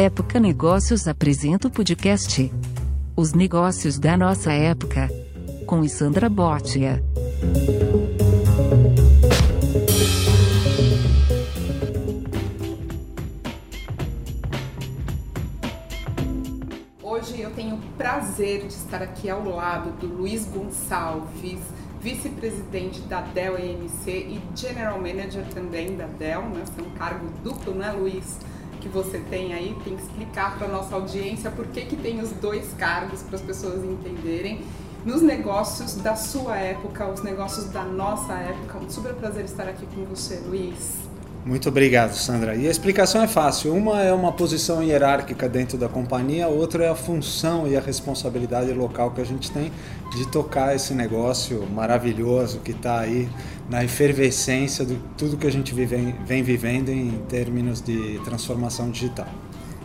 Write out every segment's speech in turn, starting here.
Época Negócios apresenta o podcast Os Negócios da Nossa Época, com Sandra Botia. Hoje eu tenho o prazer de estar aqui ao lado do Luiz Gonçalves, vice-presidente da Dell EMC e general manager também da Dell, né? É um cargo duplo, né, Luiz? Que você tem aí, tem que explicar para nossa audiência por que, que tem os dois cargos para as pessoas entenderem. Nos negócios da sua época, os negócios da nossa época. Um super prazer estar aqui com você, Luiz. Muito obrigado, Sandra. E a explicação é fácil. Uma é uma posição hierárquica dentro da companhia, outra é a função e a responsabilidade local que a gente tem de tocar esse negócio maravilhoso que está aí na efervescência de tudo que a gente vive, vem vivendo em termos de transformação digital.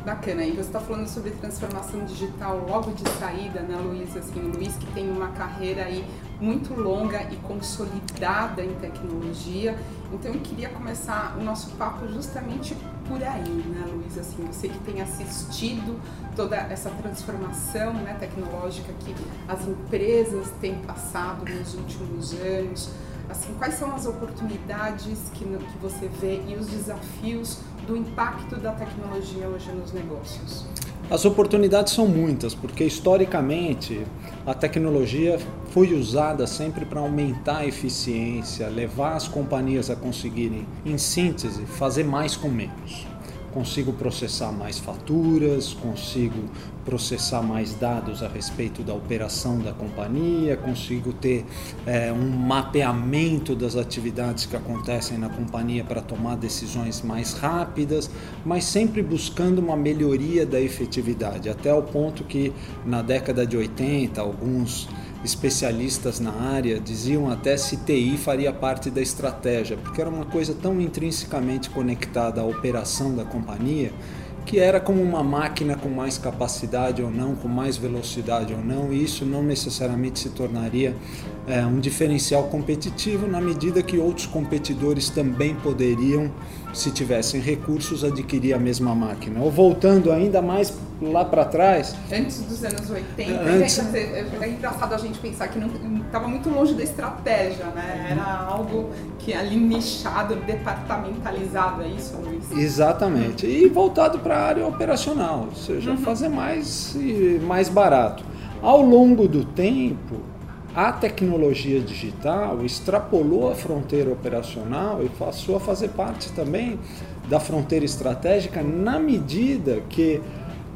Bacana, e você está falando sobre transformação digital logo de saída, né, Luiz? Assim, o Luiz que tem uma carreira aí muito longa e consolidada em tecnologia. Então eu queria começar o nosso papo justamente por aí, né, Luiz? Assim, você que tem assistido toda essa transformação né, tecnológica que as empresas têm passado nos últimos anos. Assim, quais são as oportunidades que, que você vê e os desafios do impacto da tecnologia hoje nos negócios? As oportunidades são muitas, porque historicamente a tecnologia foi usada sempre para aumentar a eficiência, levar as companhias a conseguirem, em síntese, fazer mais com menos. Consigo processar mais faturas, consigo processar mais dados a respeito da operação da companhia, consigo ter é, um mapeamento das atividades que acontecem na companhia para tomar decisões mais rápidas, mas sempre buscando uma melhoria da efetividade, até o ponto que na década de 80 alguns especialistas na área diziam até se TI faria parte da estratégia, porque era uma coisa tão intrinsecamente conectada à operação da companhia que era como uma máquina com mais capacidade ou não, com mais velocidade ou não, e isso não necessariamente se tornaria é, um diferencial competitivo na medida que outros competidores também poderiam, se tivessem recursos, adquirir a mesma máquina. Ou voltando ainda mais lá para trás. Antes dos anos 80, antes... é, é engraçado a gente pensar que estava muito longe da estratégia, né? Era algo que ali nichado, departamentalizado, é isso, Luiz? Exatamente. E voltado para a área operacional, ou seja, uhum. fazer mais e mais barato. Ao longo do tempo, a tecnologia digital extrapolou a fronteira operacional e passou a fazer parte também da fronteira estratégica na medida que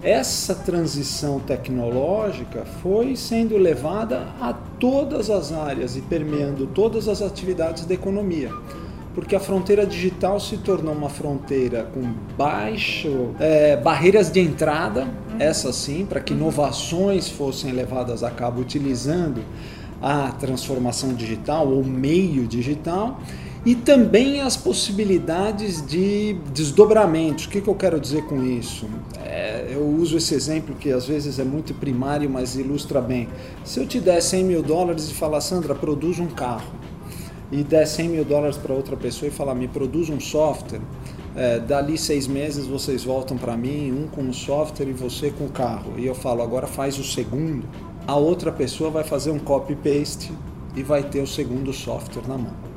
essa transição tecnológica foi sendo levada a todas as áreas e permeando todas as atividades da economia. Porque a fronteira digital se tornou uma fronteira com baixo é, barreiras de entrada, essa sim, para que inovações fossem levadas a cabo utilizando a transformação digital ou meio digital e também as possibilidades de desdobramentos. O que, que eu quero dizer com isso? É, eu uso esse exemplo que às vezes é muito primário, mas ilustra bem. Se eu te der 100 mil dólares e falar, Sandra, produz um carro, e der 100 mil dólares para outra pessoa e falar, me produz um software, é, dali seis meses vocês voltam para mim, um com o software e você com o carro. E eu falo, agora faz o segundo. A outra pessoa vai fazer um copy-paste e vai ter o segundo software na mão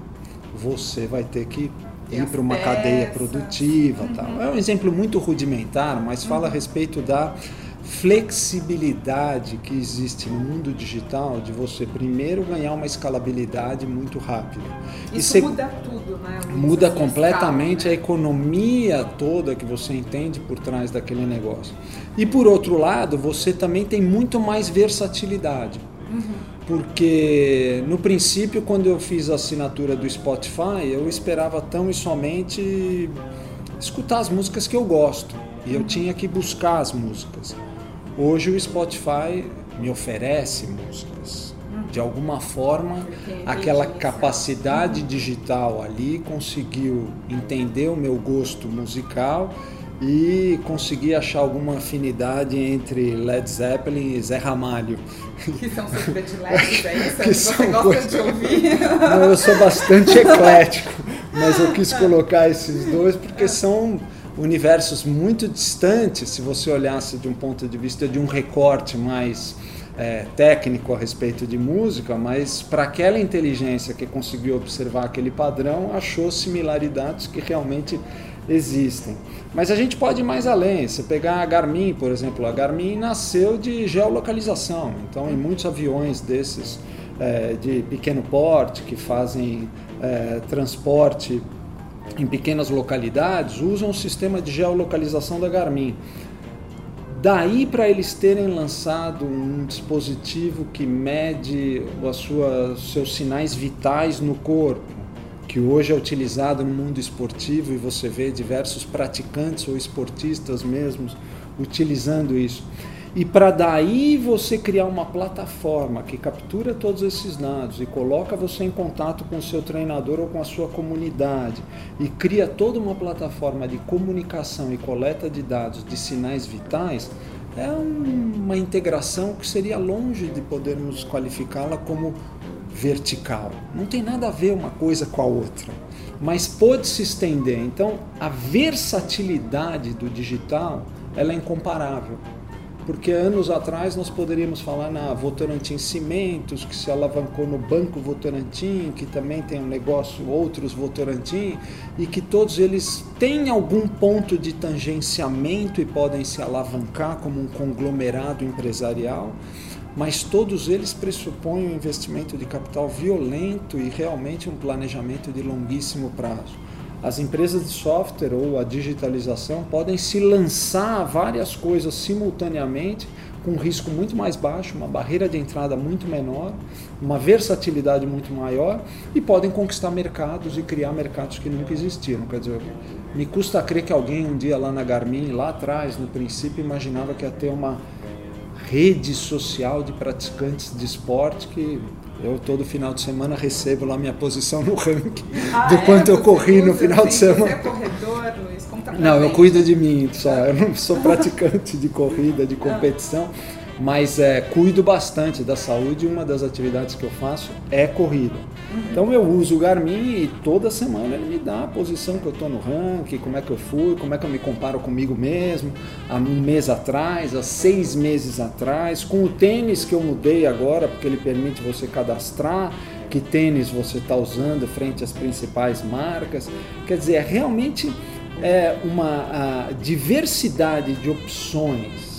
você vai ter que ir para uma peças. cadeia produtiva. Uhum. Tal. É um exemplo muito rudimentar, mas fala uhum. a respeito da flexibilidade que existe no mundo digital de você primeiro ganhar uma escalabilidade muito rápida. Isso e muda tudo, né? Muda completamente escala, né? a economia toda que você entende por trás daquele negócio. E por outro lado, você também tem muito mais versatilidade. Uhum porque no princípio, quando eu fiz a assinatura do Spotify, eu esperava tão e somente escutar as músicas que eu gosto e eu tinha que buscar as músicas. Hoje o Spotify me oferece músicas. De alguma forma, aquela capacidade digital ali conseguiu entender o meu gosto musical e consegui achar alguma afinidade entre Led Zeppelin e Zé Ramalho. Que são seus prediletos, é isso? que Você gosta coisa... de ouvir? Não, eu sou bastante eclético, mas eu quis colocar esses dois porque são universos muito distantes, se você olhasse de um ponto de vista de um recorte mais é, técnico a respeito de música, mas para aquela inteligência que conseguiu observar aquele padrão, achou similaridades que realmente existem. Mas a gente pode ir mais além. Você pegar a Garmin, por exemplo, a Garmin nasceu de geolocalização. Então, em muitos aviões desses é, de pequeno porte que fazem é, transporte em pequenas localidades, usam o sistema de geolocalização da Garmin. Daí para eles terem lançado um dispositivo que mede as suas, seus sinais vitais no corpo, que hoje é utilizado no mundo esportivo e você vê diversos praticantes ou esportistas mesmos utilizando isso. E para daí você criar uma plataforma que captura todos esses dados e coloca você em contato com o seu treinador ou com a sua comunidade e cria toda uma plataforma de comunicação e coleta de dados de sinais vitais, é uma integração que seria longe de podermos qualificá-la como vertical. Não tem nada a ver uma coisa com a outra, mas pode se estender. Então, a versatilidade do digital ela é incomparável porque anos atrás nós poderíamos falar na Votorantim Cimentos, que se alavancou no Banco Votorantim, que também tem um negócio, outros Votorantim, e que todos eles têm algum ponto de tangenciamento e podem se alavancar como um conglomerado empresarial, mas todos eles pressupõem um investimento de capital violento e realmente um planejamento de longuíssimo prazo as empresas de software ou a digitalização podem se lançar várias coisas simultaneamente com um risco muito mais baixo, uma barreira de entrada muito menor, uma versatilidade muito maior e podem conquistar mercados e criar mercados que nunca existiram. Quer dizer, me custa crer que alguém um dia lá na Garmin, lá atrás, no princípio, imaginava que ia ter uma rede social de praticantes de esporte que eu todo final de semana recebo lá minha posição no ranking ah, do é? quanto eu corri no final de semana. Você é corredor, Luiz? Conta não, eu cuido de mim só. Eu não sou praticante de corrida, de competição mas é, cuido bastante da saúde uma das atividades que eu faço é corrida. Uhum. Então eu uso o Garmin e toda semana ele me dá a posição que eu estou no ranking, como é que eu fui, como é que eu me comparo comigo mesmo, há um mês atrás, há seis meses atrás, com o tênis que eu mudei agora, porque ele permite você cadastrar que tênis você está usando frente às principais marcas. Quer dizer, é realmente é uma diversidade de opções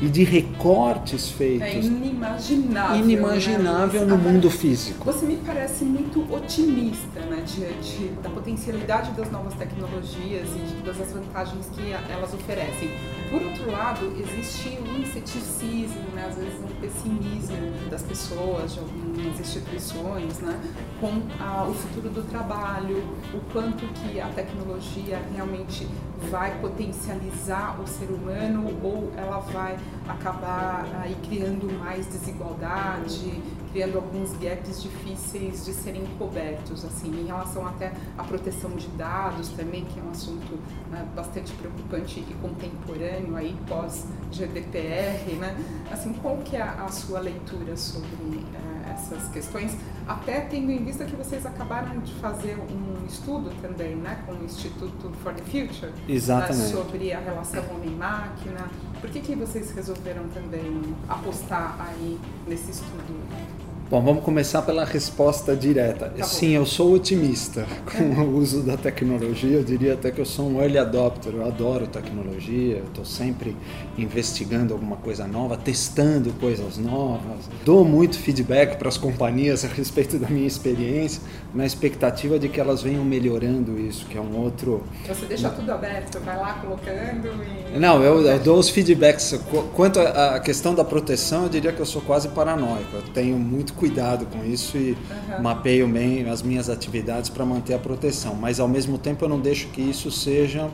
e de recortes feitos. É inimaginável. Inimaginável né, no Agora, mundo físico. Você me parece muito otimista né, de, da potencialidade das novas tecnologias e de todas as vantagens que elas oferecem. Por outro lado, existe um ceticismo, né, às vezes um pessimismo das pessoas, de algumas instituições, né, com a, o futuro do trabalho, o quanto que a tecnologia realmente vai potencializar o ser humano ou ela vai acabar aí criando mais desigualdade, criando alguns gaps difíceis de serem cobertos, assim, em relação até à proteção de dados também, que é um assunto né, bastante preocupante e contemporâneo aí pós GDPR, né? Assim, qual que é a sua leitura sobre uh, essas questões? Até tendo em vista que vocês acabaram de fazer um estudo também, né, com o Instituto for the Future, né, Exatamente. Né, sobre a relação homem-máquina. Por que, que vocês resolveram também apostar aí nesse estudo? Bom, vamos começar pela resposta direta. Tá Sim, eu sou otimista com o uso da tecnologia. Eu diria até que eu sou um early adopter. Eu adoro tecnologia. Estou sempre investigando alguma coisa nova, testando coisas novas. Dou muito feedback para as companhias a respeito da minha experiência, na expectativa de que elas venham melhorando isso, que é um outro. Você deixa tudo aberto, vai lá colocando e. Não, eu, eu dou os feedbacks. Quanto à questão da proteção, eu diria que eu sou quase paranoico. Eu tenho muito cuidado com isso e uhum. mapeio bem as minhas atividades para manter a proteção. Mas ao mesmo tempo eu não deixo que isso seja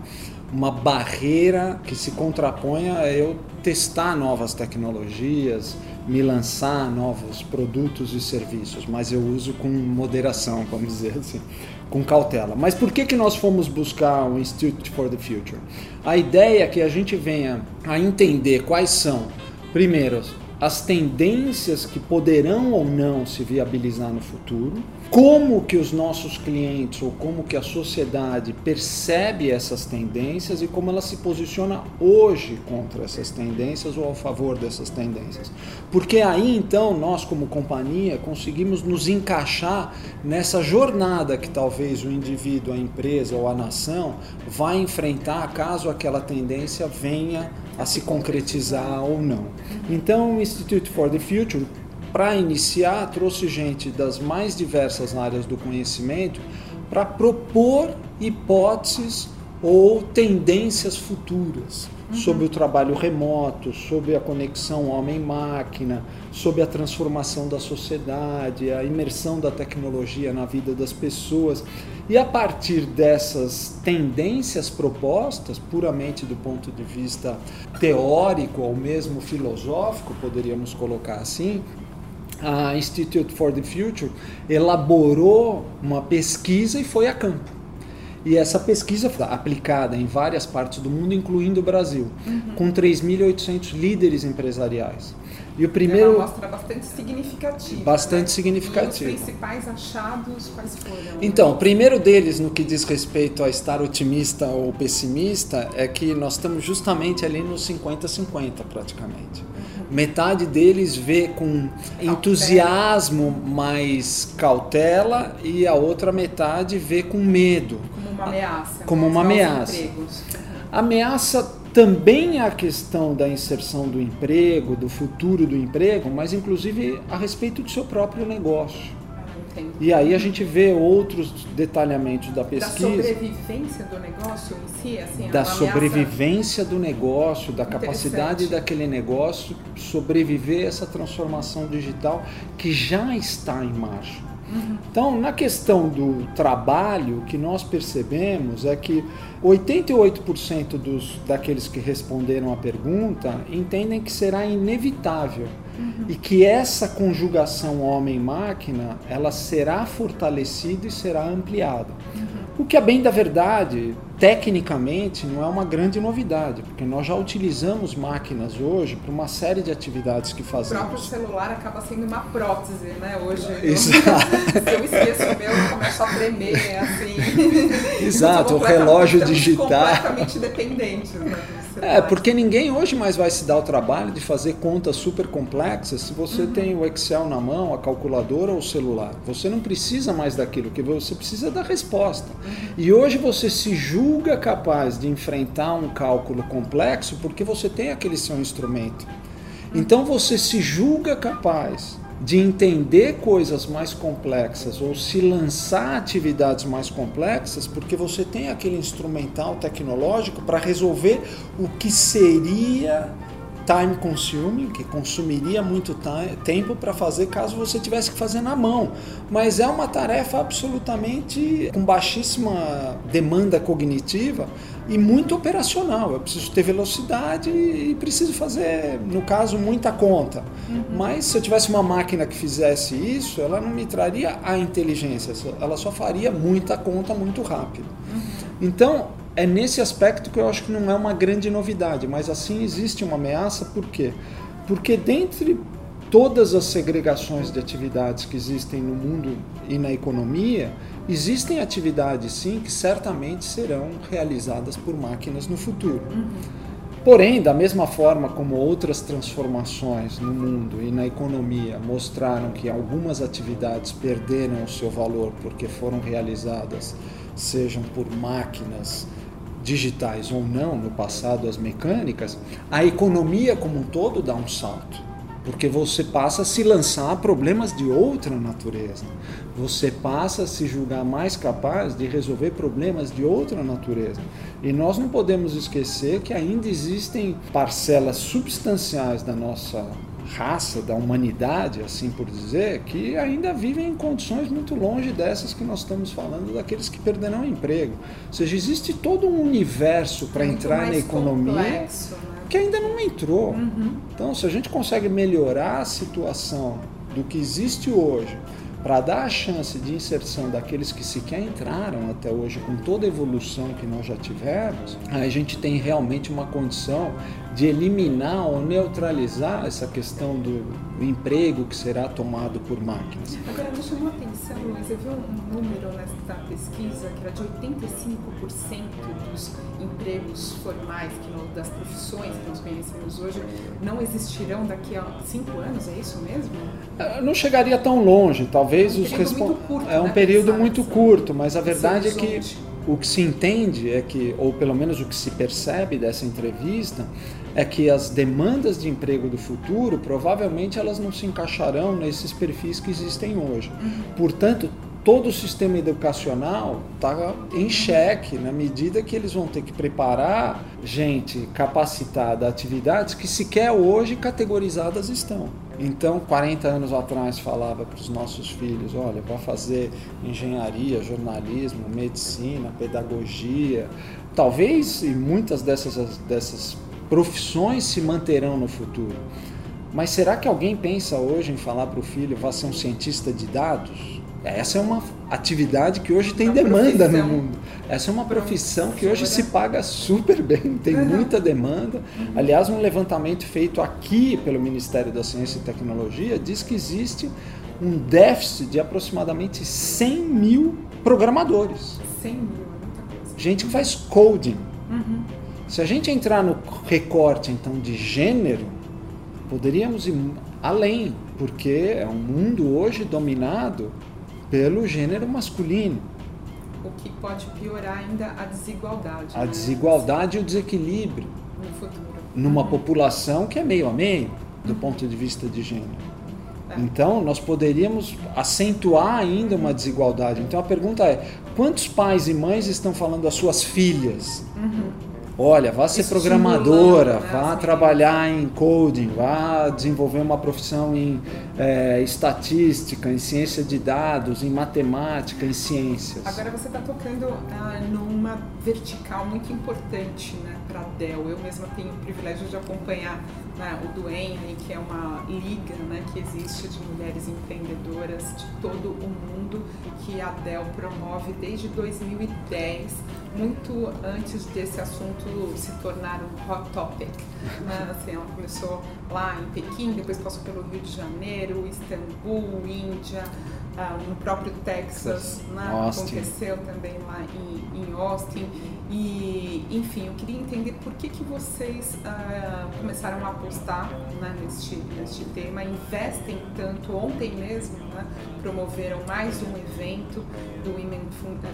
uma barreira que se contraponha a eu testar novas tecnologias, me lançar novos produtos e serviços, mas eu uso com moderação, vamos dizer assim, com cautela. Mas por que, que nós fomos buscar o Institute for the Future? A ideia é que a gente venha a entender quais são, primeiro, as tendências que poderão ou não se viabilizar no futuro, como que os nossos clientes ou como que a sociedade percebe essas tendências e como ela se posiciona hoje contra essas tendências ou a favor dessas tendências. Porque aí então nós como companhia conseguimos nos encaixar nessa jornada que talvez o indivíduo, a empresa ou a nação vai enfrentar caso aquela tendência venha a se concretizar ou não. Então o Institute for the Future para iniciar, trouxe gente das mais diversas áreas do conhecimento para propor hipóteses ou tendências futuras sobre o trabalho remoto, sobre a conexão homem-máquina, sobre a transformação da sociedade, a imersão da tecnologia na vida das pessoas. E a partir dessas tendências propostas, puramente do ponto de vista teórico ou mesmo filosófico, poderíamos colocar assim, a Institute for the Future elaborou uma pesquisa e foi a campo. E essa pesquisa foi aplicada em várias partes do mundo, incluindo o Brasil, uhum. com 3.800 líderes empresariais. E o primeiro. É uma amostra bastante significativa. Bastante né? significativa. E os principais achados, quais foram? Então, o primeiro deles, no que diz respeito a estar otimista ou pessimista, é que nós estamos justamente ali nos 50-50, praticamente. Uhum. Metade deles vê com entusiasmo mais cautela e a outra metade vê com medo. Como uma ameaça. Como uma ameaça. Empregos. Ameaça também a questão da inserção do emprego, do futuro do emprego, mas inclusive a respeito do seu próprio negócio. E aí a gente vê outros detalhamentos da pesquisa. Da sobrevivência do negócio em si? Assim, da sobrevivência do negócio, da capacidade daquele negócio sobreviver a essa transformação digital que já está em marcha. Então, na questão do trabalho, o que nós percebemos é que 88% dos, daqueles que responderam à pergunta entendem que será inevitável uhum. e que essa conjugação homem-máquina ela será fortalecida e será ampliada. Uhum. O que é bem da verdade, tecnicamente, não é uma grande novidade, porque nós já utilizamos máquinas hoje para uma série de atividades que fazemos. O próprio celular acaba sendo uma prótese, né? Hoje. Exato. Se eu esqueço o meu, eu começo a tremer, assim. Exato, o relógio digital. completamente dependentes, né? É, porque ninguém hoje mais vai se dar o trabalho de fazer contas super complexas se você uhum. tem o Excel na mão, a calculadora ou o celular. Você não precisa mais daquilo, que você precisa da resposta. Uhum. E hoje você se julga capaz de enfrentar um cálculo complexo porque você tem aquele seu instrumento. Uhum. Então você se julga capaz de entender coisas mais complexas ou se lançar atividades mais complexas, porque você tem aquele instrumental tecnológico para resolver o que seria time consuming, que consumiria muito tempo para fazer caso você tivesse que fazer na mão. Mas é uma tarefa absolutamente com baixíssima demanda cognitiva e muito operacional. Eu preciso ter velocidade e preciso fazer, no caso, muita conta. Uhum. Mas se eu tivesse uma máquina que fizesse isso, ela não me traria a inteligência, ela só faria muita conta muito rápido. Uhum. Então, é nesse aspecto que eu acho que não é uma grande novidade, mas assim existe uma ameaça, por quê? Porque dentre todas as segregações de atividades que existem no mundo e na economia, existem atividades sim que certamente serão realizadas por máquinas no futuro. Uhum. Porém, da mesma forma como outras transformações no mundo e na economia mostraram que algumas atividades perderam o seu valor porque foram realizadas, sejam por máquinas, digitais ou não, no passado as mecânicas, a economia como um todo dá um salto. Porque você passa a se lançar a problemas de outra natureza. Você passa a se julgar mais capaz de resolver problemas de outra natureza. E nós não podemos esquecer que ainda existem parcelas substanciais da nossa raça, da humanidade, assim por dizer, que ainda vivem em condições muito longe dessas que nós estamos falando, daqueles que perderão o emprego. Ou seja, existe todo um universo para entrar na economia complexo, né? Que ainda não entrou. Uhum. Então, se a gente consegue melhorar a situação do que existe hoje, para dar a chance de inserção daqueles que sequer entraram até hoje com toda a evolução que nós já tivemos, a gente tem realmente uma condição de eliminar ou neutralizar essa questão do emprego que será tomado por máquinas. Agora, me chamou a atenção, eu vi um número nessa pesquisa que era de 85% dos empregos formais, que das profissões que nós conhecemos hoje, não existirão daqui a cinco anos, é isso mesmo? É, não chegaria tão longe, talvez é um os responsáveis. É um né, período muito curto, mas a verdade é que o que se entende é que, ou pelo menos o que se percebe dessa entrevista, é que as demandas de emprego do futuro provavelmente elas não se encaixarão nesses perfis que existem hoje. Uhum. Portanto, todo o sistema educacional está em xeque na medida que eles vão ter que preparar gente capacitada a atividades que sequer hoje categorizadas estão. Então, 40 anos atrás falava para os nossos filhos, olha, vai fazer engenharia, jornalismo, medicina, pedagogia. Talvez e muitas dessas dessas profissões se manterão no futuro. Mas será que alguém pensa hoje em falar para o filho, vá ser um cientista de dados? Essa é uma atividade que hoje tem demanda no mundo. Essa é uma profissão que hoje se paga super bem, tem muita demanda. Aliás, um levantamento feito aqui pelo Ministério da Ciência e Tecnologia diz que existe um déficit de aproximadamente 100 mil programadores. 100 mil, é muita coisa. Gente que faz coding. Uhum. Se a gente entrar no recorte então de gênero, poderíamos ir além, porque é um mundo hoje dominado pelo gênero masculino. O que pode piorar ainda a desigualdade. A né? desigualdade e o desequilíbrio. No futuro. Numa uhum. população que é meio a meio, do uhum. ponto de vista de gênero. É. Então, nós poderíamos acentuar ainda uma desigualdade. Então, a pergunta é: quantos pais e mães estão falando às suas filhas? Uhum Olha, vá ser programadora, né, vá trabalhar em coding, vá desenvolver uma profissão em é, estatística, em ciência de dados, em matemática, em ciências. Agora você está tocando ah, numa vertical muito importante né, para a Dell. Eu mesma tenho o privilégio de acompanhar né, o Duane, que é uma liga né, que existe de mulheres empreendedoras de todo o mundo, que a Dell promove desde 2010, muito antes desse assunto se tornar um hot topic. Né? Assim, ela começou lá em Pequim, depois passou pelo Rio de Janeiro, Istambul, Índia, ah, no próprio Texas, né? aconteceu também lá em, em, Austin. E, enfim, eu queria entender por que, que vocês ah, começaram a apostar né, neste, neste tema, investem tanto. Ontem mesmo né, promoveram mais um evento do Women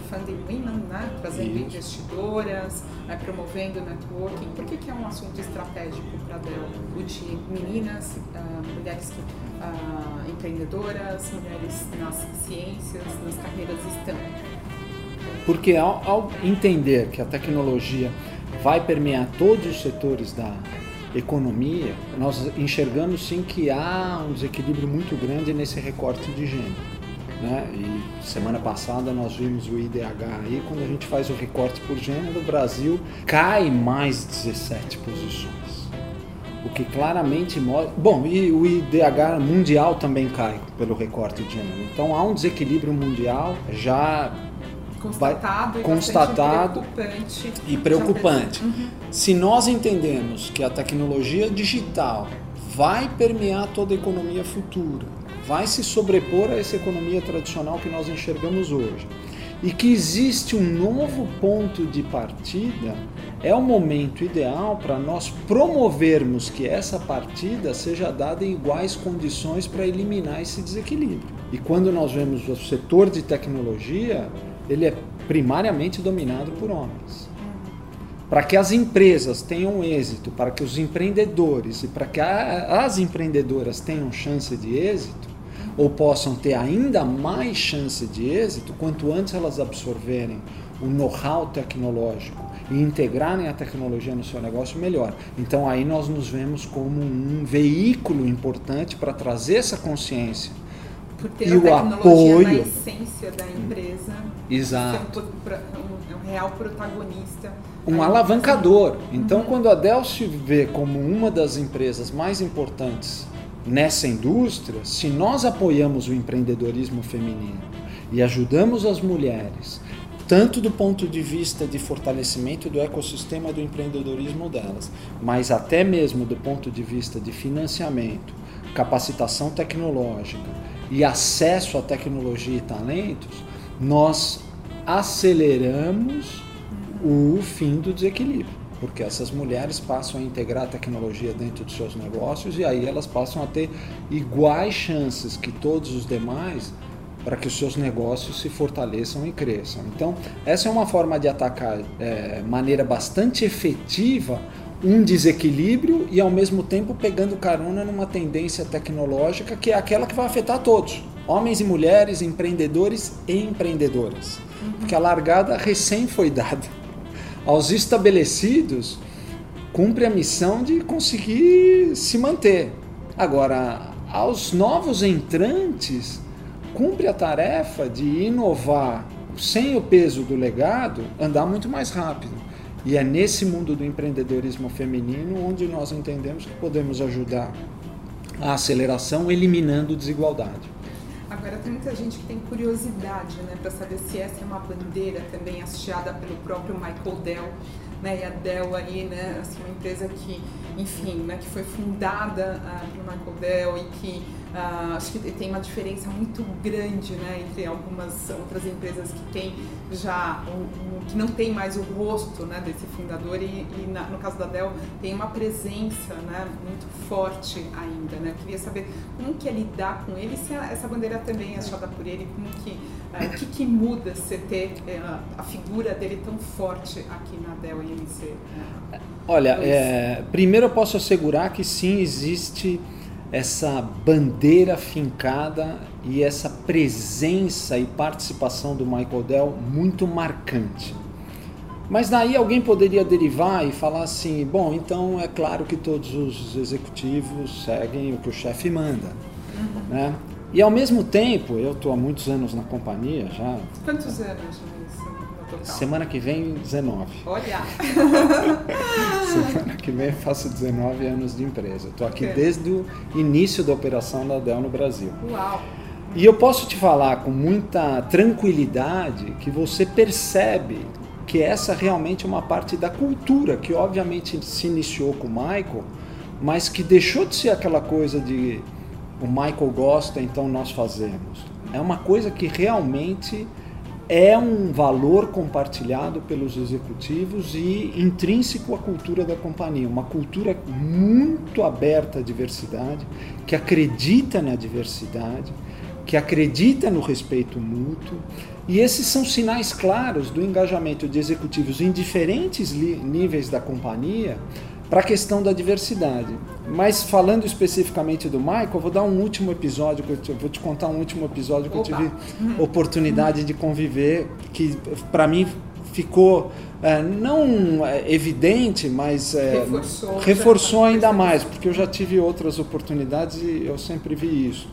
Funding Women, né, trazendo Isso. investidoras, né, promovendo networking. Por que, que é um assunto estratégico para a Dell? O de meninas, ah, mulheres que uh, empreendedoras, mulheres nas ciências, nas carreiras STEM. Porque ao, ao entender que a tecnologia vai permear todos os setores da economia, nós enxergamos sim que há um desequilíbrio muito grande nesse recorte de gênero. Né? E semana passada nós vimos o IDH aí, quando a gente faz o recorte por gênero, o Brasil cai mais 17 posições. O que claramente mostra. Bom, e o IDH mundial também cai pelo recorte de gênero. Então há um desequilíbrio mundial já constatado, vai, e, constatado preocupante. e preocupante. Uhum. Se nós entendemos que a tecnologia digital vai permear toda a economia futura, vai se sobrepor a essa economia tradicional que nós enxergamos hoje e que existe um novo ponto de partida, é o momento ideal para nós promovermos que essa partida seja dada em iguais condições para eliminar esse desequilíbrio. E quando nós vemos o setor de tecnologia, ele é primariamente dominado por homens. Para que as empresas tenham êxito, para que os empreendedores e para que as empreendedoras tenham chance de êxito, ou possam ter ainda mais chance de êxito quanto antes elas absorverem o know-how tecnológico e integrarem a tecnologia no seu negócio, melhor. Então aí nós nos vemos como um veículo importante para trazer essa consciência Por ter e a o apoio na essência da empresa. Exato. Um, um, real protagonista. Um alavancador. Então, uhum. quando a Dell se vê como uma das empresas mais importantes nessa indústria, se nós apoiamos o empreendedorismo feminino e ajudamos as mulheres tanto do ponto de vista de fortalecimento do ecossistema do empreendedorismo delas, mas até mesmo do ponto de vista de financiamento, capacitação tecnológica e acesso à tecnologia e talentos, nós aceleramos o fim do desequilíbrio, porque essas mulheres passam a integrar a tecnologia dentro de seus negócios e aí elas passam a ter iguais chances que todos os demais para que os seus negócios se fortaleçam e cresçam. Então, essa é uma forma de atacar é, maneira bastante efetiva um desequilíbrio e ao mesmo tempo pegando carona numa tendência tecnológica que é aquela que vai afetar todos, homens e mulheres, empreendedores e empreendedoras. Uhum. Porque a largada recém foi dada. Aos estabelecidos, cumpre a missão de conseguir se manter. Agora, aos novos entrantes, cumpre a tarefa de inovar sem o peso do legado, andar muito mais rápido. E é nesse mundo do empreendedorismo feminino onde nós entendemos que podemos ajudar a aceleração eliminando desigualdade. Agora tem muita gente que tem curiosidade, né, para saber se essa é uma bandeira também hasteada pelo próprio Michael Dell, né, e a Dell aí, né, assim, uma empresa que, enfim, né, que foi fundada uh, pelo Michael Dell e que Uh, acho que tem uma diferença muito grande né, entre algumas outras empresas que tem já um, um, que não tem mais o rosto né, desse fundador e, e na, no caso da Dell tem uma presença né, muito forte ainda. Né? Eu queria saber como que é lidar com ele, se essa bandeira também é achada por ele, como que, uh, o que, que muda você ter uh, a figura dele tão forte aqui na Dell IMC? Olha, é, primeiro eu posso assegurar que sim existe essa bandeira fincada e essa presença e participação do Michael Dell muito marcante. Mas daí alguém poderia derivar e falar assim: bom, então é claro que todos os executivos seguem o que o chefe manda. Uhum. Né? E ao mesmo tempo, eu estou há muitos anos na companhia já. Quantos anos? Semana que vem, 19. Olha! Semana que vem faço 19 anos de empresa. Estou aqui okay. desde o início da operação da Dell no Brasil. Uau! E eu posso te falar com muita tranquilidade que você percebe que essa realmente é uma parte da cultura que obviamente se iniciou com o Michael, mas que deixou de ser aquela coisa de o Michael gosta, então nós fazemos. É uma coisa que realmente é um valor compartilhado pelos executivos e intrínseco à cultura da companhia. Uma cultura muito aberta à diversidade, que acredita na diversidade, que acredita no respeito mútuo. E esses são sinais claros do engajamento de executivos em diferentes níveis da companhia para a questão da diversidade. Mas falando especificamente do Michael, vou dar um último episódio, eu vou te contar um último episódio que Opa. eu tive oportunidade de conviver, que para mim ficou é, não é, evidente, mas é, reforçou, reforçou ainda mais, porque eu já tive outras oportunidades e eu sempre vi isso.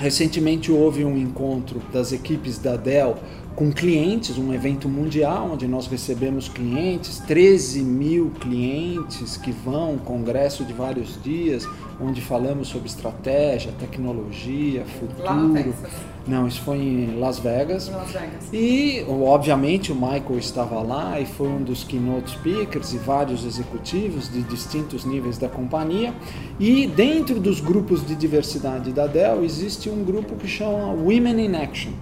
Recentemente houve um encontro das equipes da Dell com clientes, um evento mundial onde nós recebemos clientes, 13 mil clientes que vão, congresso de vários dias, onde falamos sobre estratégia, tecnologia, futuro. Lá no Texas. Não, isso foi em Las Vegas. Las Vegas. E, obviamente, o Michael estava lá e foi um dos keynote speakers e vários executivos de distintos níveis da companhia. E dentro dos grupos de diversidade da Dell existe um grupo que chama Women in Action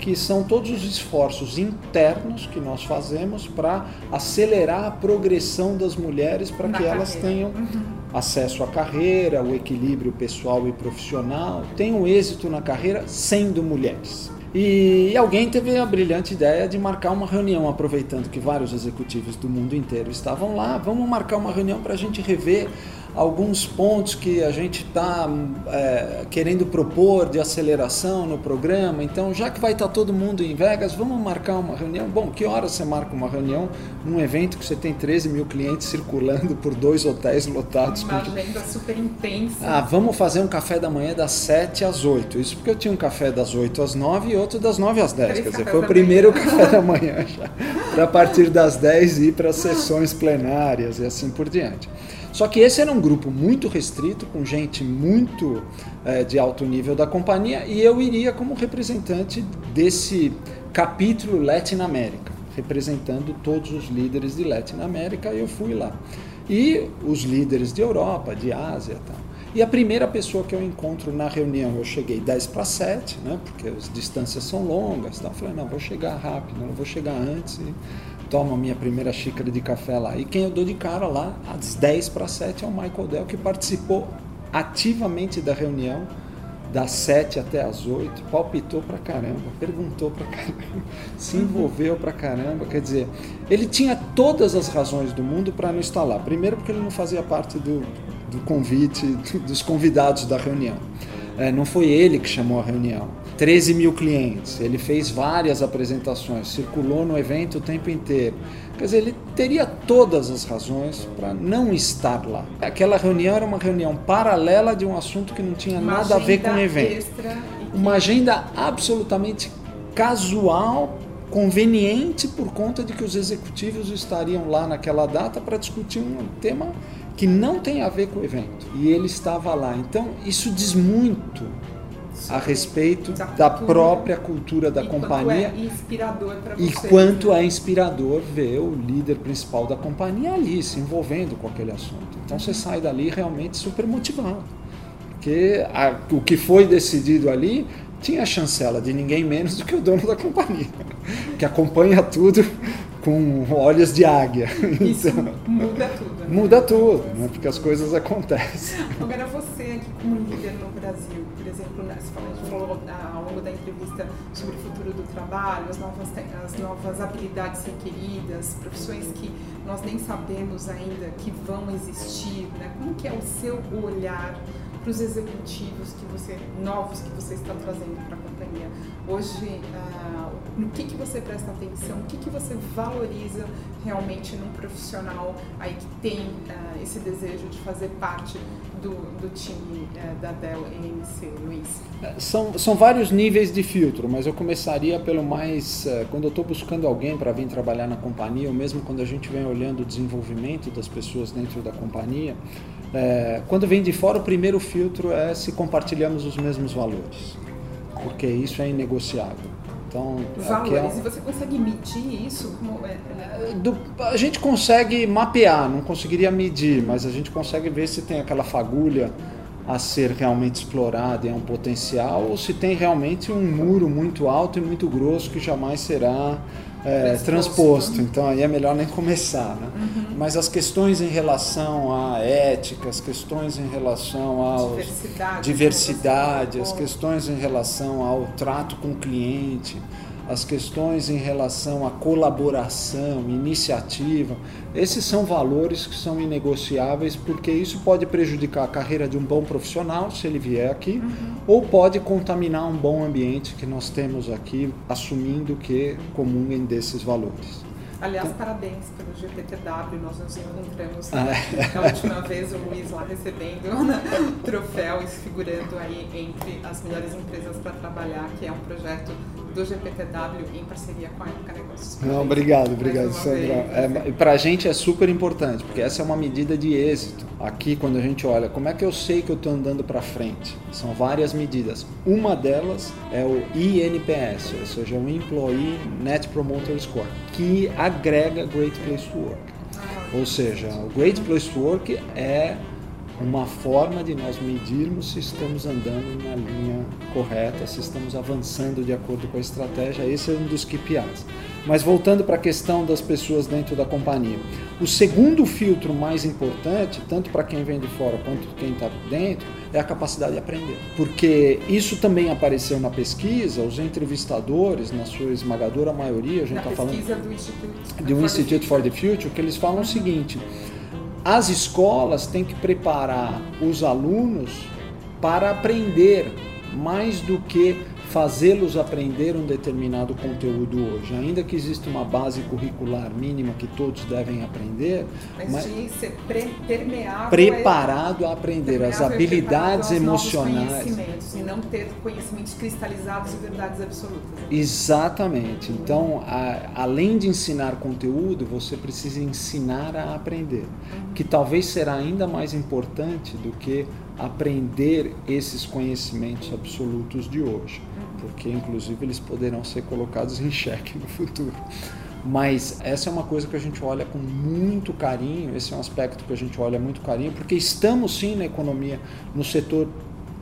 que são todos os esforços internos que nós fazemos para acelerar a progressão das mulheres para que carreira. elas tenham uhum. Acesso à carreira, o equilíbrio pessoal e profissional, tenham êxito na carreira sendo mulheres. E alguém teve a brilhante ideia de marcar uma reunião, aproveitando que vários executivos do mundo inteiro estavam lá. Vamos marcar uma reunião para a gente rever alguns pontos que a gente está é, querendo propor de aceleração no programa. Então, já que vai estar tá todo mundo em Vegas, vamos marcar uma reunião. Bom, que horas você marca uma reunião num evento que você tem 13 mil clientes circulando por dois hotéis lotados? Uma com... agenda super intensa. Ah, vamos fazer um café da manhã das 7 às 8. Isso porque eu tinha um café das 8 às 9 e outro das 9 às 10. Três Quer dizer, foi o primeiro manhã. café da manhã já. Para partir das 10 ir para sessões plenárias e assim por diante. Só que esse era um grupo muito restrito, com gente muito é, de alto nível da companhia, e eu iria como representante desse capítulo Latin América, representando todos os líderes de Latin América, e eu fui lá. E os líderes de Europa, de Ásia e tal. E a primeira pessoa que eu encontro na reunião, eu cheguei 10 para 7, né, porque as distâncias são longas. Então eu falei, não, vou chegar rápido, não vou chegar antes e tomo a minha primeira xícara de café lá. E quem eu dou de cara lá, às 10 para 7, é o Michael Dell, que participou ativamente da reunião das 7 até as 8, palpitou pra caramba, perguntou pra caramba, se envolveu pra caramba. Quer dizer, ele tinha todas as razões do mundo para não estar lá. Primeiro, porque ele não fazia parte do, do convite, dos convidados da reunião. É, não foi ele que chamou a reunião. 13 mil clientes, ele fez várias apresentações, circulou no evento o tempo inteiro. Quer dizer, ele teria todas as razões para não estar lá. Aquela reunião era uma reunião paralela de um assunto que não tinha uma nada a ver com o evento. Uma agenda absolutamente casual, conveniente por conta de que os executivos estariam lá naquela data para discutir um tema que não tem a ver com o evento. E ele estava lá. Então, isso diz muito a respeito da, da própria cultura da e companhia. Quanto é inspirador E quanto é inspirador ver o líder principal da companhia ali se envolvendo com aquele assunto. Então você sai dali realmente super motivado. Porque a, o que foi decidido ali tinha a chancela de ninguém menos do que o dono da companhia, que acompanha tudo com olhos de águia. Isso então, muda tudo. Né? Muda tudo, né? porque as coisas acontecem. Agora você aqui como líder no Brasil, por exemplo, né, você falou ao longo da entrevista sobre o futuro do trabalho, as novas, as novas habilidades requeridas, profissões que nós nem sabemos ainda que vão existir, né? como que é o seu olhar para os executivos que você novos que você está trazendo para a companhia hoje uh, no que que você presta atenção o que que você valoriza realmente num profissional aí que tem uh, esse desejo de fazer parte do, do time uh, da Dell EMC, Luiz? São, são vários níveis de filtro, mas eu começaria pelo mais. quando eu estou buscando alguém para vir trabalhar na companhia, ou mesmo quando a gente vem olhando o desenvolvimento das pessoas dentro da companhia, é, quando vem de fora, o primeiro filtro é se compartilhamos os mesmos valores, porque isso é inegociável. Então, valores, é... e você consegue medir isso? É? é? Do, a gente consegue mapear, não conseguiria medir, mas a gente consegue ver se tem aquela fagulha a ser realmente explorada e é um potencial, ou se tem realmente um muro muito alto e muito grosso que jamais será é, transposto. Então aí é melhor nem começar. Né? Uhum. Mas as questões em relação à ética, as questões em relação à diversidade, diversidade as questões em relação ao trato com o cliente, as questões em relação à colaboração, iniciativa, esses são valores que são inegociáveis porque isso pode prejudicar a carreira de um bom profissional se ele vier aqui, uhum. ou pode contaminar um bom ambiente que nós temos aqui, assumindo que comunguem desses valores. Aliás, parabéns pelo GPTW, nós nos encontramos ah, é. a última vez o Luiz lá recebendo o troféu e figurando aí entre as melhores empresas para trabalhar, que é um projeto do GPTW em parceria com a Época Negócios. Não, obrigado, obrigado, Sandra. É, para a gente é super importante, porque essa é uma medida de êxito. Aqui, quando a gente olha, como é que eu sei que eu estou andando para frente? São várias medidas. Uma delas é o INPS, ou seja, o Employee Net Promoter Score, que agrega Great Place to Work. Ou seja, o Great Place to Work é uma forma de nós medirmos se estamos andando na linha correta, se estamos avançando de acordo com a estratégia. Esse é um dos KPIs. Mas voltando para a questão das pessoas dentro da companhia. O segundo filtro mais importante, tanto para quem vem de fora quanto quem está dentro, é a capacidade de aprender. Porque isso também apareceu na pesquisa, os entrevistadores, na sua esmagadora maioria, a gente está falando do Institute, do Institute for the Future, que eles falam o seguinte: as escolas têm que preparar os alunos para aprender mais do que fazê-los aprender um determinado conteúdo hoje. Ainda que exista uma base curricular mínima que todos devem aprender, mas, mas de ser pre preparado a aprender as habilidades emocionais e não ter conhecimentos cristalizados e verdades absolutas. Exatamente. Então, a, além de ensinar conteúdo, você precisa ensinar a aprender, uhum. que talvez será ainda mais importante do que aprender esses conhecimentos absolutos de hoje. Porque inclusive eles poderão ser colocados em xeque no futuro. Mas essa é uma coisa que a gente olha com muito carinho, esse é um aspecto que a gente olha muito carinho, porque estamos sim na economia, no setor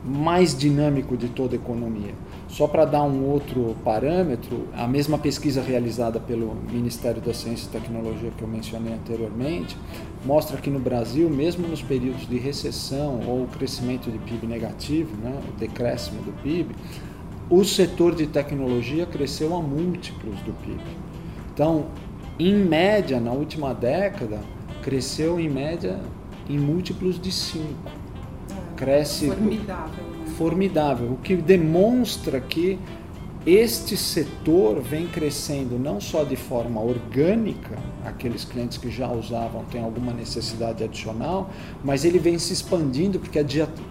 mais dinâmico de toda a economia. Só para dar um outro parâmetro, a mesma pesquisa realizada pelo Ministério da Ciência e Tecnologia que eu mencionei anteriormente, mostra que no Brasil, mesmo nos períodos de recessão ou crescimento de PIB negativo, né, o decréscimo do PIB, o setor de tecnologia cresceu a múltiplos do PIB. Então, em média, na última década, cresceu em média em múltiplos de 5. Cresce Formidável. né? formidável, o que demonstra que este setor vem crescendo não só de forma orgânica, aqueles clientes que já usavam têm alguma necessidade adicional, mas ele vem se expandindo porque a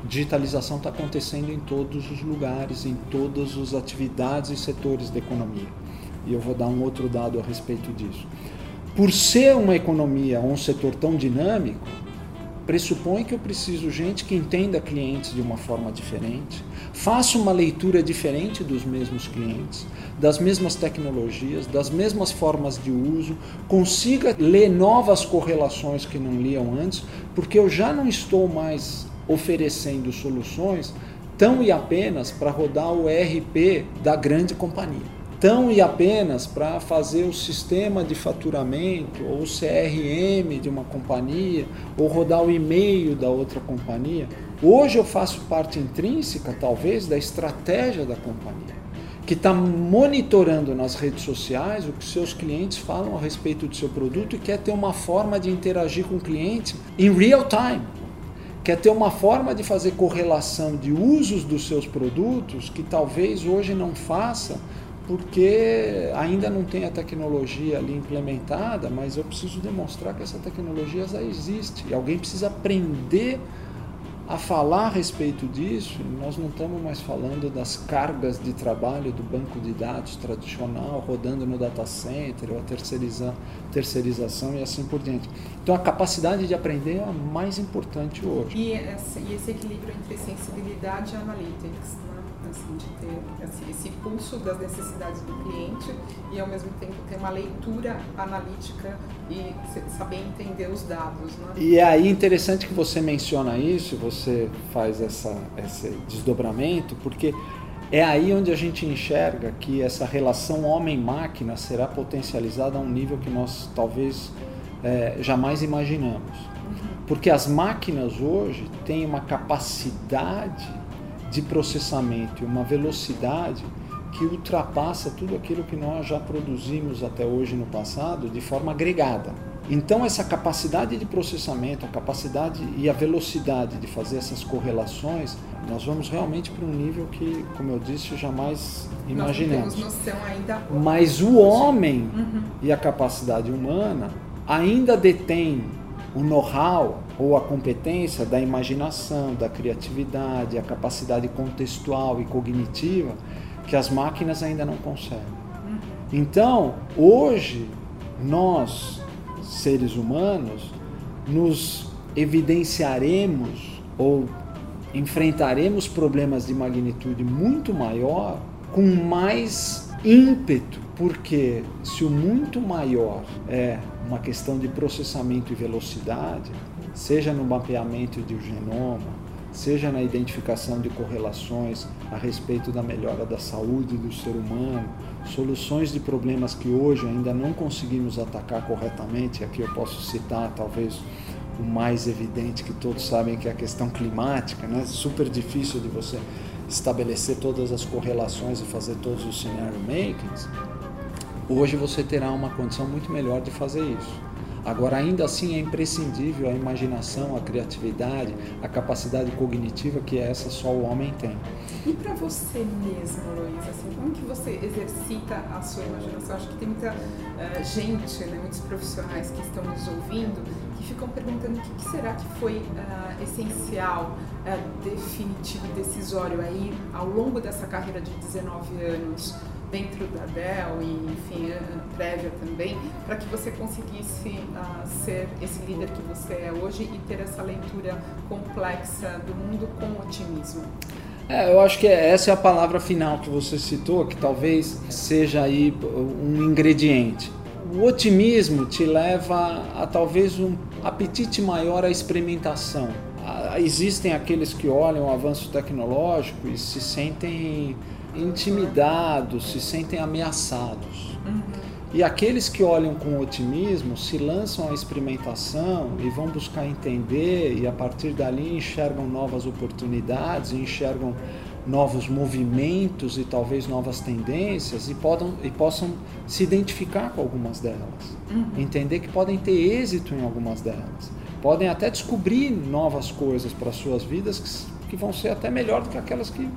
digitalização está acontecendo em todos os lugares, em todas as atividades e setores da economia. E eu vou dar um outro dado a respeito disso. Por ser uma economia um setor tão dinâmico, pressupõe que eu preciso gente que entenda clientes de uma forma diferente, faça uma leitura diferente dos mesmos clientes, das mesmas tecnologias, das mesmas formas de uso, consiga ler novas correlações que não liam antes, porque eu já não estou mais oferecendo soluções tão e apenas para rodar o ERP da grande companhia tão e apenas para fazer o sistema de faturamento ou o CRM de uma companhia ou rodar o e-mail da outra companhia. Hoje eu faço parte intrínseca, talvez, da estratégia da companhia, que está monitorando nas redes sociais o que seus clientes falam a respeito do seu produto e quer ter uma forma de interagir com o cliente em real time. Quer ter uma forma de fazer correlação de usos dos seus produtos que talvez hoje não faça porque ainda não tem a tecnologia ali implementada, mas eu preciso demonstrar que essa tecnologia já existe. E alguém precisa aprender a falar a respeito disso. Nós não estamos mais falando das cargas de trabalho do banco de dados tradicional rodando no data center ou a terceiriza, terceirização e assim por diante. Então a capacidade de aprender é a mais importante hoje. E esse, e esse equilíbrio entre sensibilidade e analytics, né? assim, de ter assim, esse pulso das necessidades do cliente e ao mesmo tempo ter uma leitura analítica e saber entender os dados. Né? E é aí interessante que você menciona isso, você faz essa, esse desdobramento, porque é aí onde a gente enxerga que essa relação homem-máquina será potencializada a um nível que nós talvez é, jamais imaginamos. Porque as máquinas hoje têm uma capacidade de processamento e uma velocidade que ultrapassa tudo aquilo que nós já produzimos até hoje no passado de forma agregada. Então essa capacidade de processamento, a capacidade e a velocidade de fazer essas correlações, nós vamos realmente para um nível que, como eu disse, jamais imaginamos. Nós não temos noção ainda. Mas o homem uhum. e a capacidade humana ainda detém o know-how ou a competência da imaginação, da criatividade, a capacidade contextual e cognitiva que as máquinas ainda não conseguem. Então, hoje, nós, seres humanos, nos evidenciaremos ou enfrentaremos problemas de magnitude muito maior com mais ímpeto, porque se o muito maior é uma questão de processamento e velocidade, seja no mapeamento um genoma, seja na identificação de correlações a respeito da melhora da saúde do ser humano, soluções de problemas que hoje ainda não conseguimos atacar corretamente, aqui eu posso citar talvez o mais evidente que todos sabem que é a questão climática, né? Super difícil de você estabelecer todas as correlações e fazer todos os scenario makings. Hoje você terá uma condição muito melhor de fazer isso. Agora, ainda assim, é imprescindível a imaginação, a criatividade, a capacidade cognitiva que essa só o homem tem. E para você mesmo, Luiz, assim, como que você exercita a sua imaginação? Acho que tem muita uh, gente, né, muitos profissionais que estão nos ouvindo, que ficam perguntando o que, que será que foi uh, essencial, uh, definitivo, decisório aí ao longo dessa carreira de 19 anos dentro da Dell e, enfim, prévia também, para que você conseguisse uh, ser esse líder que você é hoje e ter essa leitura complexa do mundo com otimismo? É, eu acho que essa é a palavra final que você citou, que talvez seja aí um ingrediente. O otimismo te leva a talvez um apetite maior à experimentação. Existem aqueles que olham o avanço tecnológico e se sentem intimidados, se sentem ameaçados. Uhum. E aqueles que olham com otimismo se lançam à experimentação e vão buscar entender, e a partir dali enxergam novas oportunidades, enxergam novos movimentos e talvez novas tendências e, podam, e possam se identificar com algumas delas. Uhum. Entender que podem ter êxito em algumas delas. Podem até descobrir novas coisas para suas vidas que, que vão ser até melhor do que aquelas que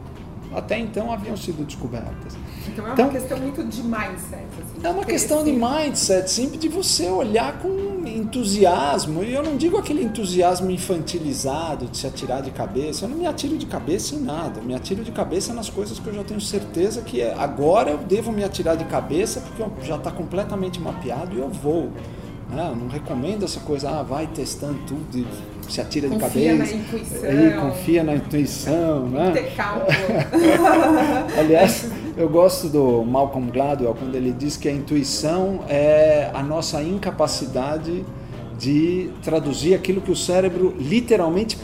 até então haviam sido descobertas. Então é uma então, questão muito de mindset. Assim, é uma questão de mindset, sempre de você olhar com entusiasmo. E eu não digo aquele entusiasmo infantilizado de se atirar de cabeça. Eu não me atiro de cabeça em nada. Eu me atiro de cabeça nas coisas que eu já tenho certeza que é. agora eu devo me atirar de cabeça porque já está completamente mapeado e eu vou. Né? Não recomendo essa coisa, ah, vai testando tudo e se atira confia de cabeça. Na intuição. E confia na intuição. Né? Ter cálculo. Aliás, eu gosto do Malcolm Gladwell quando ele diz que a intuição é a nossa incapacidade de traduzir aquilo que o cérebro literalmente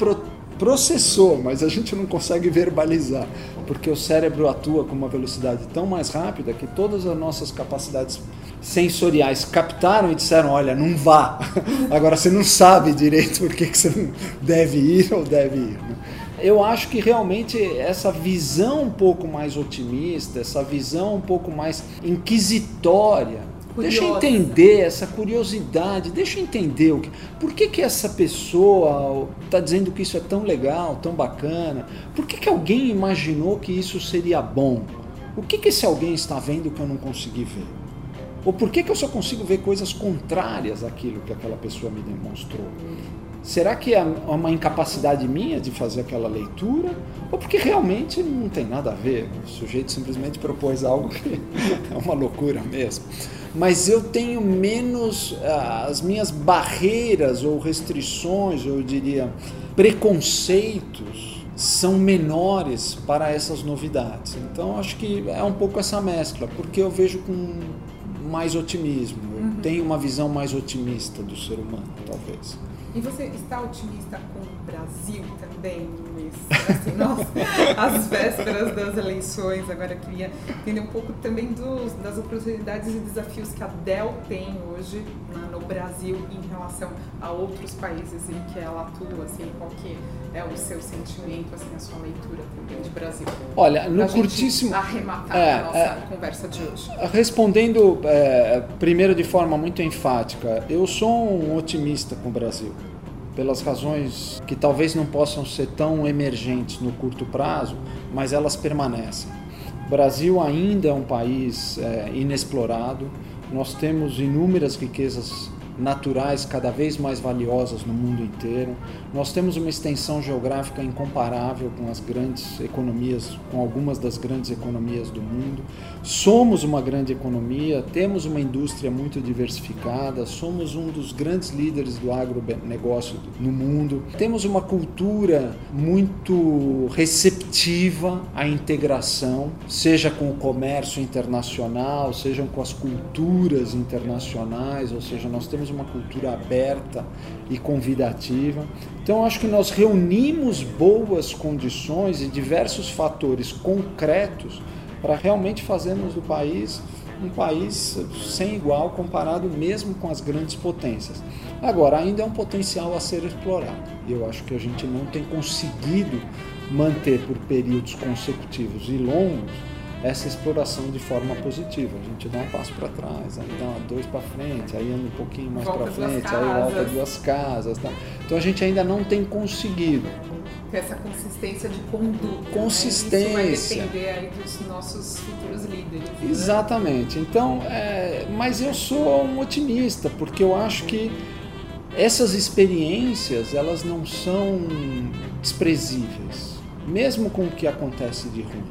processou, mas a gente não consegue verbalizar, porque o cérebro atua com uma velocidade tão mais rápida que todas as nossas capacidades sensoriais captaram e disseram: olha, não vá. Agora você não sabe direito por que, que você não deve ir ou deve ir. Né? Eu acho que realmente essa visão um pouco mais otimista, essa visão um pouco mais inquisitória, Curiosa. deixa eu entender essa curiosidade, deixa eu entender o que, por que, que essa pessoa está dizendo que isso é tão legal, tão bacana, por que, que alguém imaginou que isso seria bom? O que, que esse alguém está vendo que eu não consegui ver? Ou por que, que eu só consigo ver coisas contrárias àquilo que aquela pessoa me demonstrou? Será que é uma incapacidade minha de fazer aquela leitura? Ou porque realmente não tem nada a ver? O sujeito simplesmente propôs algo que é uma loucura mesmo. Mas eu tenho menos. Ah, as minhas barreiras ou restrições, eu diria, preconceitos são menores para essas novidades. Então acho que é um pouco essa mescla, porque eu vejo com mais otimismo. Eu uhum. tenho uma visão mais otimista do ser humano, talvez. E você está otimista com Brasil também, Luiz? Assim, nossa, as vésperas das eleições, agora eu queria entender um pouco também dos, das oportunidades e desafios que a Dell tem hoje na, no Brasil em relação a outros países em que ela atua, assim, qual que é o seu sentimento, assim, a sua leitura também de Brasil? Olha, no curtíssimo... arrematar é, a nossa é, conversa de hoje. Respondendo é, primeiro de forma muito enfática, eu sou um otimista com o Brasil pelas razões que talvez não possam ser tão emergentes no curto prazo, mas elas permanecem. O Brasil ainda é um país é, inexplorado, nós temos inúmeras riquezas naturais cada vez mais valiosas no mundo inteiro. Nós temos uma extensão geográfica incomparável com as grandes economias, com algumas das grandes economias do mundo. Somos uma grande economia, temos uma indústria muito diversificada, somos um dos grandes líderes do agronegócio no mundo. Temos uma cultura muito receptiva à integração, seja com o comércio internacional, seja com as culturas internacionais, ou seja, nós temos uma cultura aberta e convidativa. Então, acho que nós reunimos boas condições e diversos fatores concretos para realmente fazermos do país um país sem igual comparado mesmo com as grandes potências. Agora, ainda é um potencial a ser explorado. Eu acho que a gente não tem conseguido manter por períodos consecutivos e longos essa exploração de forma positiva. A gente dá um passo para trás, aí dá dois para frente, aí anda um pouquinho mais para frente, aí volta duas casas. Tá? Então a gente ainda não tem conseguido. Ter essa consistência de conduta. Consistência. Né? Isso vai depender aí dos nossos futuros líderes. Né? Exatamente. Então, é... mas eu sou um otimista, porque eu acho que essas experiências elas não são desprezíveis, mesmo com o que acontece de ruim.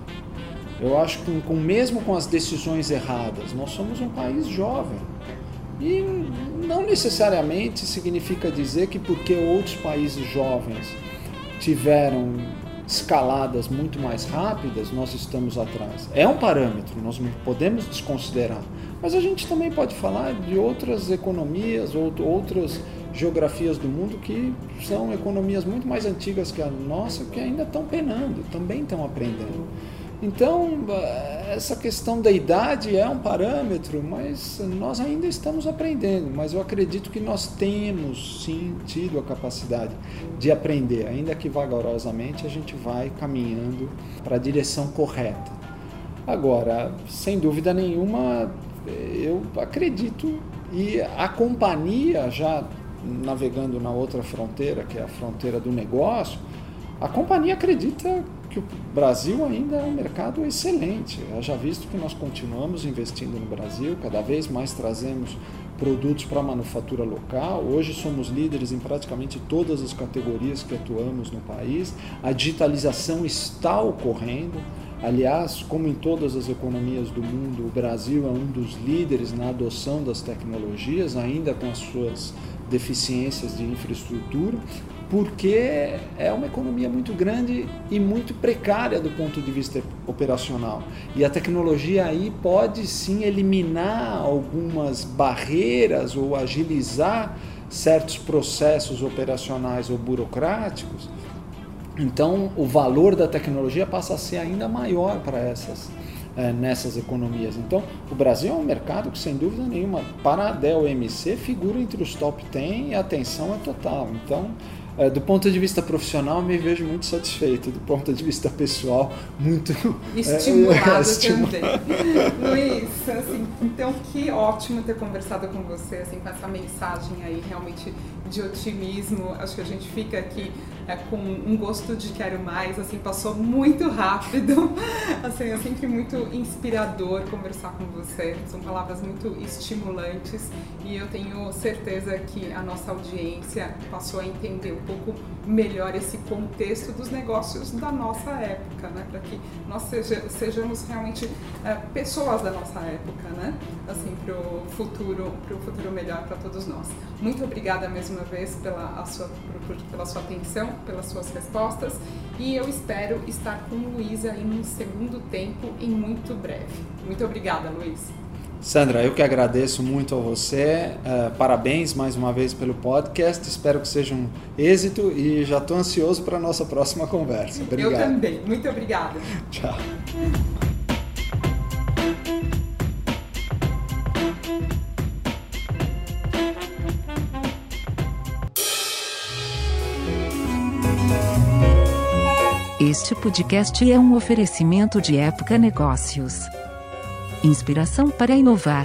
Eu acho que com, mesmo com as decisões erradas, nós somos um país jovem. E não necessariamente significa dizer que porque outros países jovens tiveram escaladas muito mais rápidas, nós estamos atrás. É um parâmetro, nós não podemos desconsiderar. Mas a gente também pode falar de outras economias, ou outras geografias do mundo que são economias muito mais antigas que a nossa, que ainda estão penando, também estão aprendendo. Então, essa questão da idade é um parâmetro, mas nós ainda estamos aprendendo. Mas eu acredito que nós temos sim tido a capacidade de aprender, ainda que vagarosamente a gente vai caminhando para a direção correta. Agora, sem dúvida nenhuma, eu acredito e a companhia já navegando na outra fronteira, que é a fronteira do negócio, a companhia acredita que o Brasil ainda é um mercado excelente. Já visto que nós continuamos investindo no Brasil, cada vez mais trazemos produtos para a manufatura local. Hoje somos líderes em praticamente todas as categorias que atuamos no país. A digitalização está ocorrendo. Aliás, como em todas as economias do mundo, o Brasil é um dos líderes na adoção das tecnologias, ainda com as suas deficiências de infraestrutura, porque é uma economia muito grande e muito precária do ponto de vista operacional. E a tecnologia aí pode sim eliminar algumas barreiras ou agilizar certos processos operacionais ou burocráticos. Então, o valor da tecnologia passa a ser ainda maior para essas é, nessas economias. Então, o Brasil é um mercado que, sem dúvida nenhuma, para a Dell MC, figura entre os top 10 e a atenção é total. Então, do ponto de vista profissional, me vejo muito satisfeito. Do ponto de vista pessoal, muito estimulado, é, estimulado. também. Luiz, assim, então que ótimo ter conversado com você, assim, com essa mensagem aí realmente de otimismo. Acho que a gente fica aqui é, com um gosto de quero mais, assim, passou muito rápido. Assim, é sempre muito inspirador conversar com você. São palavras muito estimulantes e eu tenho certeza que a nossa audiência passou a entender um pouco melhor esse contexto dos negócios da nossa época, né? Para que nós seja, sejamos realmente é, pessoas da nossa época, né? Assim, para o futuro, pro futuro melhor para todos nós. Muito obrigada mesmo uma vez pela, sua, pela sua atenção, pelas suas respostas e eu espero estar com Luísa em um segundo tempo em muito breve. Muito obrigada, Luiz. Sandra, eu que agradeço muito a você. Uh, parabéns mais uma vez pelo podcast. Espero que seja um êxito e já estou ansioso para a nossa próxima conversa. Obrigado. Eu também. Muito obrigada. Tchau. Este podcast é um oferecimento de Época Negócios. Inspiração para inovar.